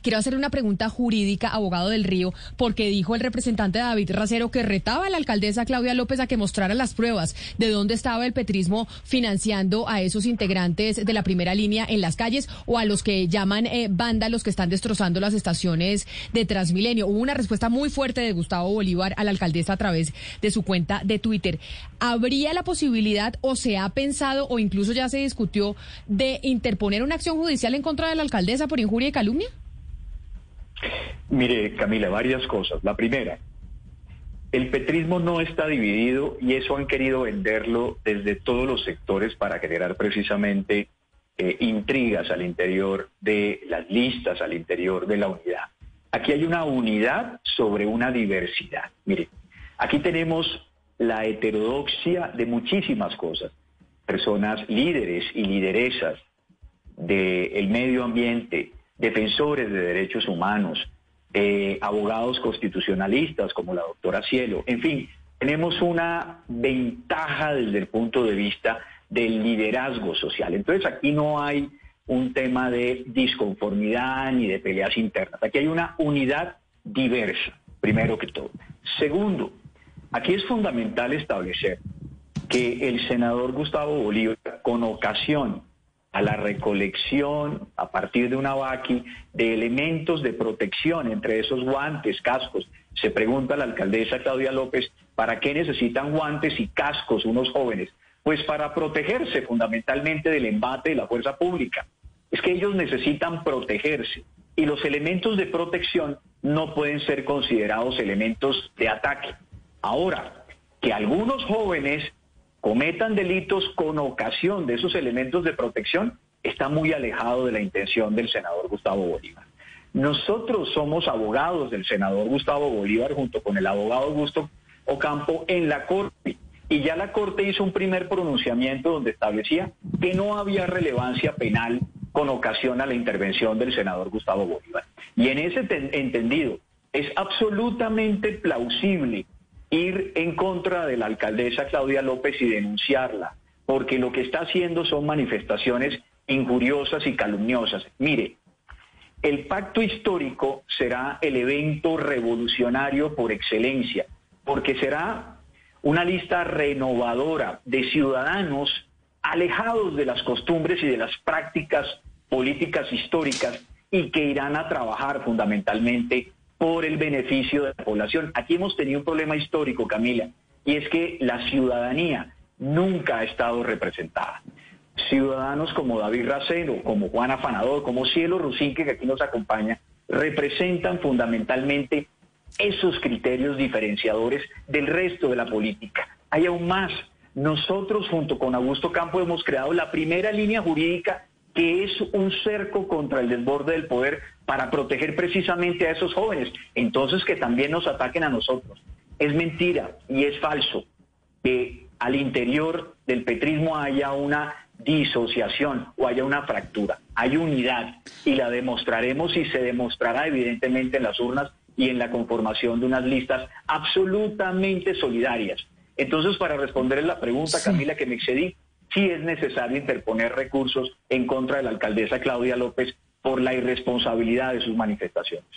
Quiero hacerle una pregunta jurídica, abogado del Río, porque dijo el representante David Racero que retaba a la alcaldesa Claudia López a que mostrara las pruebas de dónde estaba el petrismo financiando a esos integrantes de la primera línea en las calles o a los que llaman eh, vándalos que están destrozando las estaciones de Transmilenio. Hubo una respuesta muy fuerte de Gustavo Bolívar a la alcaldesa a través de su cuenta de Twitter. ¿Habría la posibilidad o se ha pensado o incluso ya se discutió de interponer una acción judicial en contra de la alcaldesa por injuria y calumnia? Mire, Camila, varias cosas. La primera, el petrismo no está dividido y eso han querido venderlo desde todos los sectores para generar precisamente eh, intrigas al interior de las listas, al interior de la unidad. Aquí hay una unidad sobre una diversidad. Mire, aquí tenemos la heterodoxia de muchísimas cosas. Personas líderes y lideresas del medio ambiente, defensores de derechos humanos, eh, abogados constitucionalistas como la doctora Cielo. En fin, tenemos una ventaja desde el punto de vista del liderazgo social. Entonces aquí no hay un tema de disconformidad ni de peleas internas. Aquí hay una unidad diversa, primero que todo. Segundo, aquí es fundamental establecer que el senador Gustavo Bolívar, con ocasión a la recolección a partir de una vaqui de elementos de protección, entre esos guantes, cascos. Se pregunta la alcaldesa Claudia López, ¿para qué necesitan guantes y cascos unos jóvenes? Pues para protegerse fundamentalmente del embate de la fuerza pública. Es que ellos necesitan protegerse y los elementos de protección no pueden ser considerados elementos de ataque. Ahora, que algunos jóvenes cometan delitos con ocasión de esos elementos de protección, está muy alejado de la intención del senador Gustavo Bolívar. Nosotros somos abogados del senador Gustavo Bolívar junto con el abogado Augusto Ocampo en la Corte. Y ya la Corte hizo un primer pronunciamiento donde establecía que no había relevancia penal con ocasión a la intervención del senador Gustavo Bolívar. Y en ese entendido, es absolutamente plausible ir en contra de la alcaldesa Claudia López y denunciarla, porque lo que está haciendo son manifestaciones injuriosas y calumniosas. Mire, el pacto histórico será el evento revolucionario por excelencia, porque será una lista renovadora de ciudadanos alejados de las costumbres y de las prácticas políticas históricas y que irán a trabajar fundamentalmente por el beneficio de la población. Aquí hemos tenido un problema histórico, Camila, y es que la ciudadanía nunca ha estado representada. Ciudadanos como David Racero, como Juan Afanador, como Cielo Rusinque, que aquí nos acompaña, representan fundamentalmente esos criterios diferenciadores del resto de la política. Hay aún más. Nosotros, junto con Augusto Campo, hemos creado la primera línea jurídica que es un cerco contra el desborde del poder para proteger precisamente a esos jóvenes. Entonces que también nos ataquen a nosotros. Es mentira y es falso que al interior del petrismo haya una disociación o haya una fractura. Hay unidad y la demostraremos y se demostrará evidentemente en las urnas y en la conformación de unas listas absolutamente solidarias. Entonces, para responder la pregunta, Camila, que me excedí, sí es necesario interponer recursos en contra de la alcaldesa Claudia López por la irresponsabilidad de sus manifestaciones.